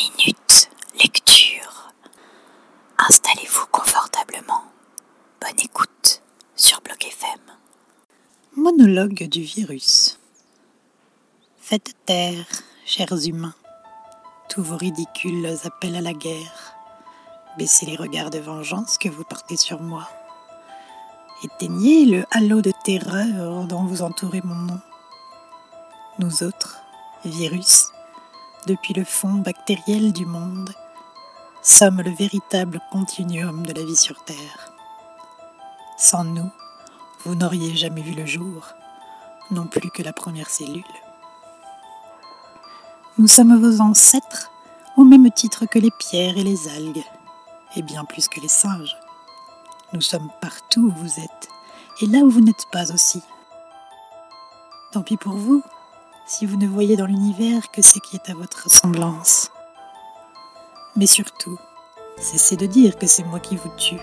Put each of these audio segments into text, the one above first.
minutes lecture. Installez-vous confortablement. Bonne écoute sur Bloc FM. Monologue du virus. Faites taire, chers humains, tous vos ridicules appels à la guerre. Baissez les regards de vengeance que vous portez sur moi. Éteignez le halo de terreur dont vous entourez mon nom. Nous autres, virus, depuis le fond bactériel du monde, sommes le véritable continuum de la vie sur Terre. Sans nous, vous n'auriez jamais vu le jour, non plus que la première cellule. Nous sommes vos ancêtres au même titre que les pierres et les algues, et bien plus que les singes. Nous sommes partout où vous êtes, et là où vous n'êtes pas aussi. Tant pis pour vous, si vous ne voyez dans l'univers que ce qui est à votre ressemblance. Mais surtout, cessez de dire que c'est moi qui vous tue.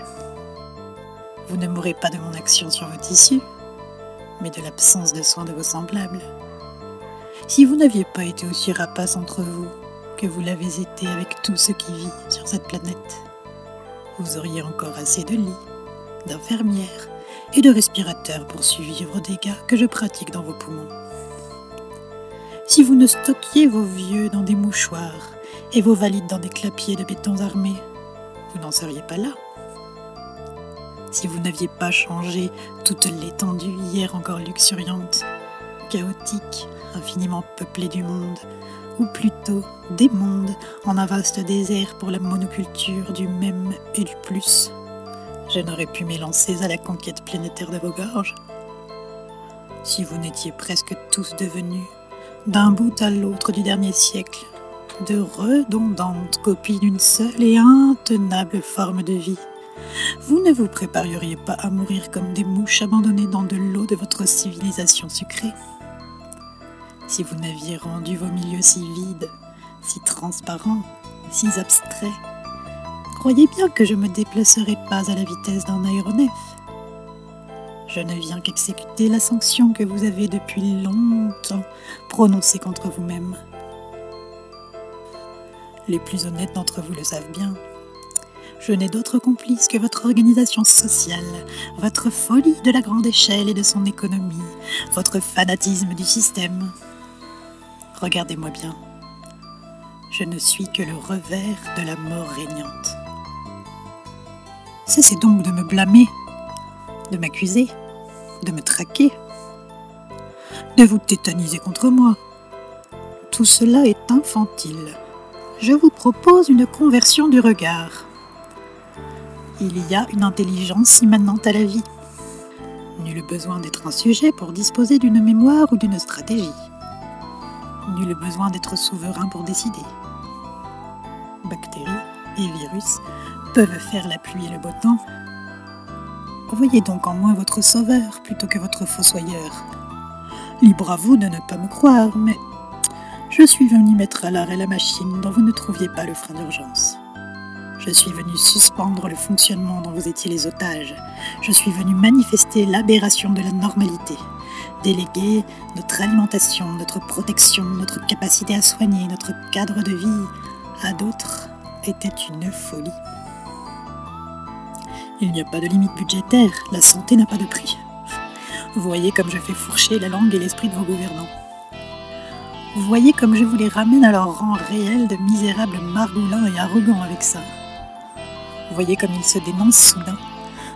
Vous ne mourrez pas de mon action sur vos tissus, mais de l'absence de soins de vos semblables. Si vous n'aviez pas été aussi rapace entre vous que vous l'avez été avec tout ce qui vit sur cette planète, vous auriez encore assez de lits, d'infirmières et de respirateurs pour suivre vos dégâts que je pratique dans vos poumons si vous ne stockiez vos vieux dans des mouchoirs et vos valides dans des clapiers de béton armés, vous n'en seriez pas là. Si vous n'aviez pas changé toute l'étendue hier encore luxuriante, chaotique, infiniment peuplée du monde, ou plutôt des mondes en un vaste désert pour la monoculture du même et du plus, je n'aurais pu m'élancer à la conquête planétaire de vos gorges. Si vous n'étiez presque tous devenus d'un bout à l'autre du dernier siècle, de redondantes copies d'une seule et intenable forme de vie. Vous ne vous prépareriez pas à mourir comme des mouches abandonnées dans de l'eau de votre civilisation sucrée Si vous n'aviez rendu vos milieux si vides, si transparents, si abstraits, croyez bien que je me déplacerais pas à la vitesse d'un aéronef. Je ne viens qu'exécuter la sanction que vous avez depuis longtemps prononcée contre vous-même. Les plus honnêtes d'entre vous le savent bien. Je n'ai d'autre complice que votre organisation sociale, votre folie de la grande échelle et de son économie, votre fanatisme du système. Regardez-moi bien. Je ne suis que le revers de la mort régnante. Cessez donc de me blâmer de m'accuser, de me traquer, de vous tétaniser contre moi. Tout cela est infantile. Je vous propose une conversion du regard. Il y a une intelligence immanente à la vie. Nul besoin d'être un sujet pour disposer d'une mémoire ou d'une stratégie. Nul besoin d'être souverain pour décider. Bactéries et virus peuvent faire la pluie et le beau temps Voyez donc en moi votre sauveur plutôt que votre fossoyeur. Libre à vous de ne pas me croire, mais je suis venu mettre à l'arrêt la machine dont vous ne trouviez pas le frein d'urgence. Je suis venu suspendre le fonctionnement dont vous étiez les otages. Je suis venu manifester l'aberration de la normalité. Déléguer notre alimentation, notre protection, notre capacité à soigner, notre cadre de vie à d'autres était une folie. Il n'y a pas de limite budgétaire, la santé n'a pas de prix. Vous voyez comme je fais fourcher la langue et l'esprit de vos gouvernants. Vous voyez comme je vous les ramène à leur rang réel de misérables margoulins et arrogants avec ça. Vous voyez comme ils se dénoncent soudain,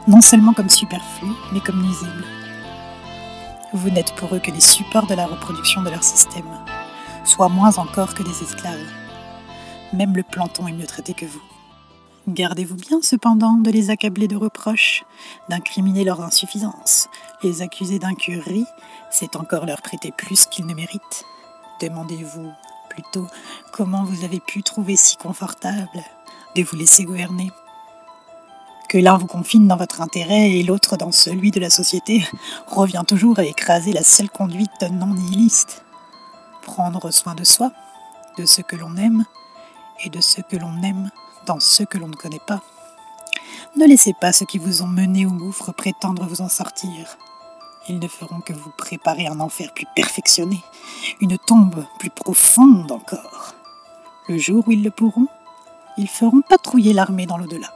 non seulement comme superflus, mais comme nuisibles. Vous n'êtes pour eux que les supports de la reproduction de leur système, soit moins encore que des esclaves. Même le planton est mieux traité que vous. Gardez-vous bien cependant de les accabler de reproches, d'incriminer leurs insuffisances. Les accuser d'incurie, c'est encore leur prêter plus qu'ils ne méritent. Demandez-vous plutôt comment vous avez pu trouver si confortable de vous laisser gouverner. Que l'un vous confine dans votre intérêt et l'autre dans celui de la société revient toujours à écraser la seule conduite non nihiliste. Prendre soin de soi, de ce que l'on aime et de ce que l'on aime dans ceux que l'on ne connaît pas. Ne laissez pas ceux qui vous ont mené au gouffre prétendre vous en sortir. Ils ne feront que vous préparer un enfer plus perfectionné, une tombe plus profonde encore. Le jour où ils le pourront, ils feront patrouiller l'armée dans l'au-delà.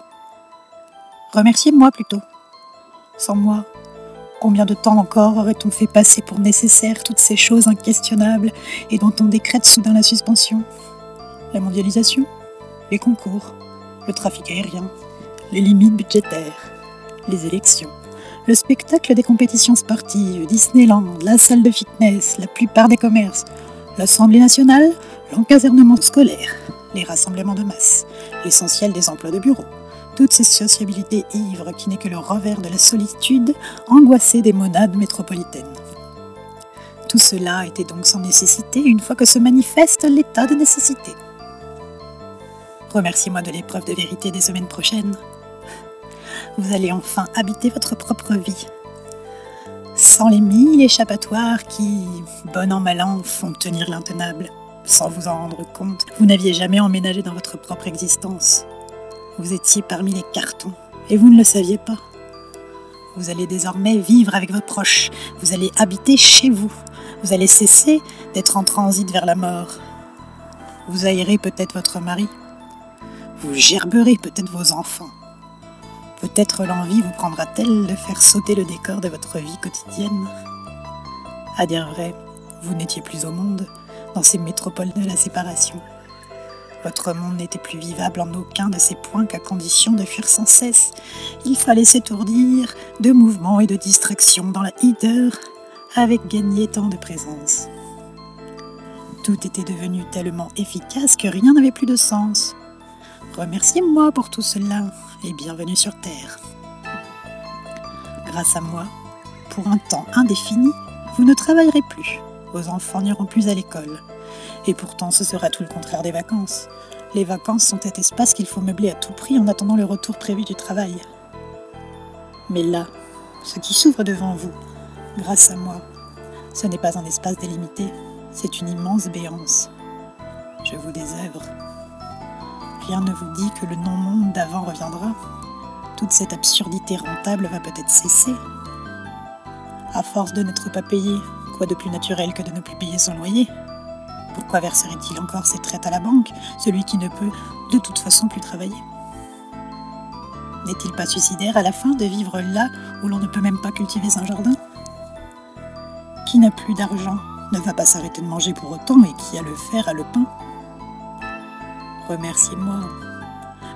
Remerciez-moi plutôt. Sans moi, combien de temps encore aurait-on fait passer pour nécessaire toutes ces choses inquestionnables et dont on décrète soudain la suspension? La mondialisation, les concours, le trafic aérien, les limites budgétaires, les élections, le spectacle des compétitions sportives, Disneyland, la salle de fitness, la plupart des commerces, l'Assemblée nationale, l'encasernement scolaire, les rassemblements de masse, l'essentiel des emplois de bureau, toutes ces sociabilités ivres qui n'est que le revers de la solitude angoissée des monades métropolitaines. Tout cela était donc sans nécessité une fois que se manifeste l'état de nécessité. Remerciez-moi de l'épreuve de vérité des semaines prochaines. Vous allez enfin habiter votre propre vie, sans les mille échappatoires qui, bon an mal an, font tenir l'intenable. Sans vous en rendre compte, vous n'aviez jamais emménagé dans votre propre existence. Vous étiez parmi les cartons et vous ne le saviez pas. Vous allez désormais vivre avec vos proches, vous allez habiter chez vous, vous allez cesser d'être en transit vers la mort. Vous aérez peut-être votre mari, vous gerberez peut-être vos enfants. Peut-être l'envie vous prendra-t-elle de faire sauter le décor de votre vie quotidienne. À dire vrai, vous n'étiez plus au monde dans ces métropoles de la séparation. Votre monde n'était plus vivable en aucun de ces points qu'à condition de fuir sans cesse. Il fallait s'étourdir de mouvements et de distractions dans la hideur avec gagné tant de présence. Tout était devenu tellement efficace que rien n'avait plus de sens. Remerciez-moi pour tout cela et bienvenue sur Terre. Grâce à moi, pour un temps indéfini, vous ne travaillerez plus. Vos enfants n'iront plus à l'école. Et pourtant, ce sera tout le contraire des vacances. Les vacances sont cet espace qu'il faut meubler à tout prix en attendant le retour prévu du travail. Mais là, ce qui s'ouvre devant vous, grâce à moi, ce n'est pas un espace délimité, c'est une immense béance. Je vous désœuvre. Rien ne vous dit que le non-monde d'avant reviendra. Toute cette absurdité rentable va peut-être cesser. À force de n'être pas payé, quoi de plus naturel que de ne plus payer son loyer? Pourquoi verserait-il encore ses traites à la banque, celui qui ne peut de toute façon plus travailler? N'est-il pas suicidaire à la fin de vivre là où l'on ne peut même pas cultiver un jardin? Qui n'a plus d'argent ne va pas s'arrêter de manger pour autant et qui a le fer a le pain Remerciez-moi.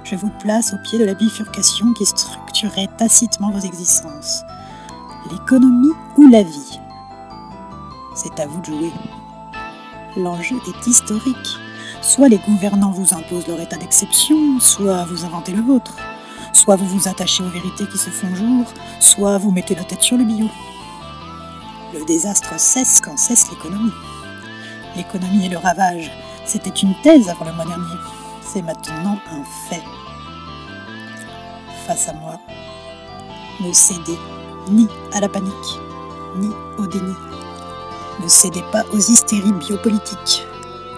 Je vous place au pied de la bifurcation qui structurait tacitement vos existences. L'économie ou la vie? C'est à vous de jouer. L'enjeu est historique. Soit les gouvernants vous imposent leur état d'exception, soit vous inventez le vôtre. Soit vous vous attachez aux vérités qui se font jour, soit vous mettez la tête sur le bio. Le désastre cesse quand cesse l'économie. L'économie et le ravage, c'était une thèse avant le mois dernier c'est maintenant un fait. Face à moi, ne cédez ni à la panique, ni au déni. Ne cédez pas aux hystéries biopolitiques.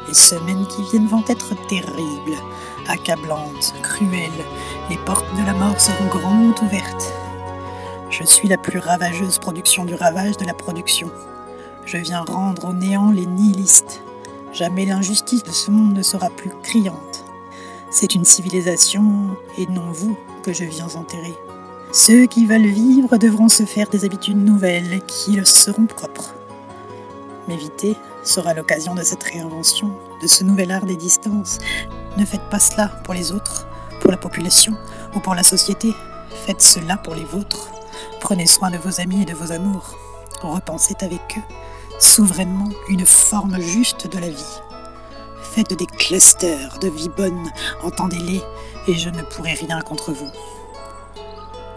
Les semaines qui viennent vont être terribles, accablantes, cruelles. Les portes de la mort seront grandes ouvertes. Je suis la plus ravageuse production du ravage de la production. Je viens rendre au néant les nihilistes. Jamais l'injustice de ce monde ne sera plus criante. C'est une civilisation, et non vous, que je viens enterrer. Ceux qui veulent vivre devront se faire des habitudes nouvelles qui leur seront propres. M'éviter sera l'occasion de cette réinvention, de ce nouvel art des distances. Ne faites pas cela pour les autres, pour la population ou pour la société. Faites cela pour les vôtres. Prenez soin de vos amis et de vos amours. Repensez avec eux, souverainement, une forme juste de la vie. Faites des clusters de vie bonne, entendez-les, et je ne pourrai rien contre vous.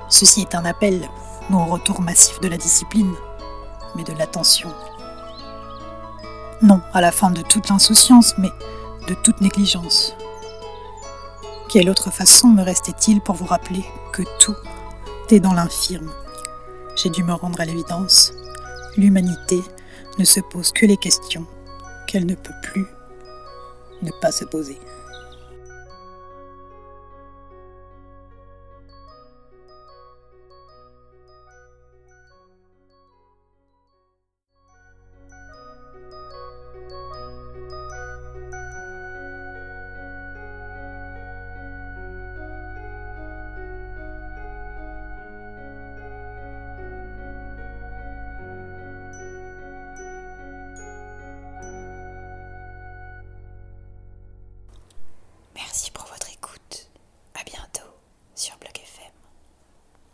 Ceci est un appel, non au retour massif de la discipline, mais de l'attention. Non à la fin de toute insouciance, mais de toute négligence. Quelle autre façon me restait-il pour vous rappeler que tout est dans l'infirme? J'ai dû me rendre à l'évidence. L'humanité ne se pose que les questions qu'elle ne peut plus ne pas se poser.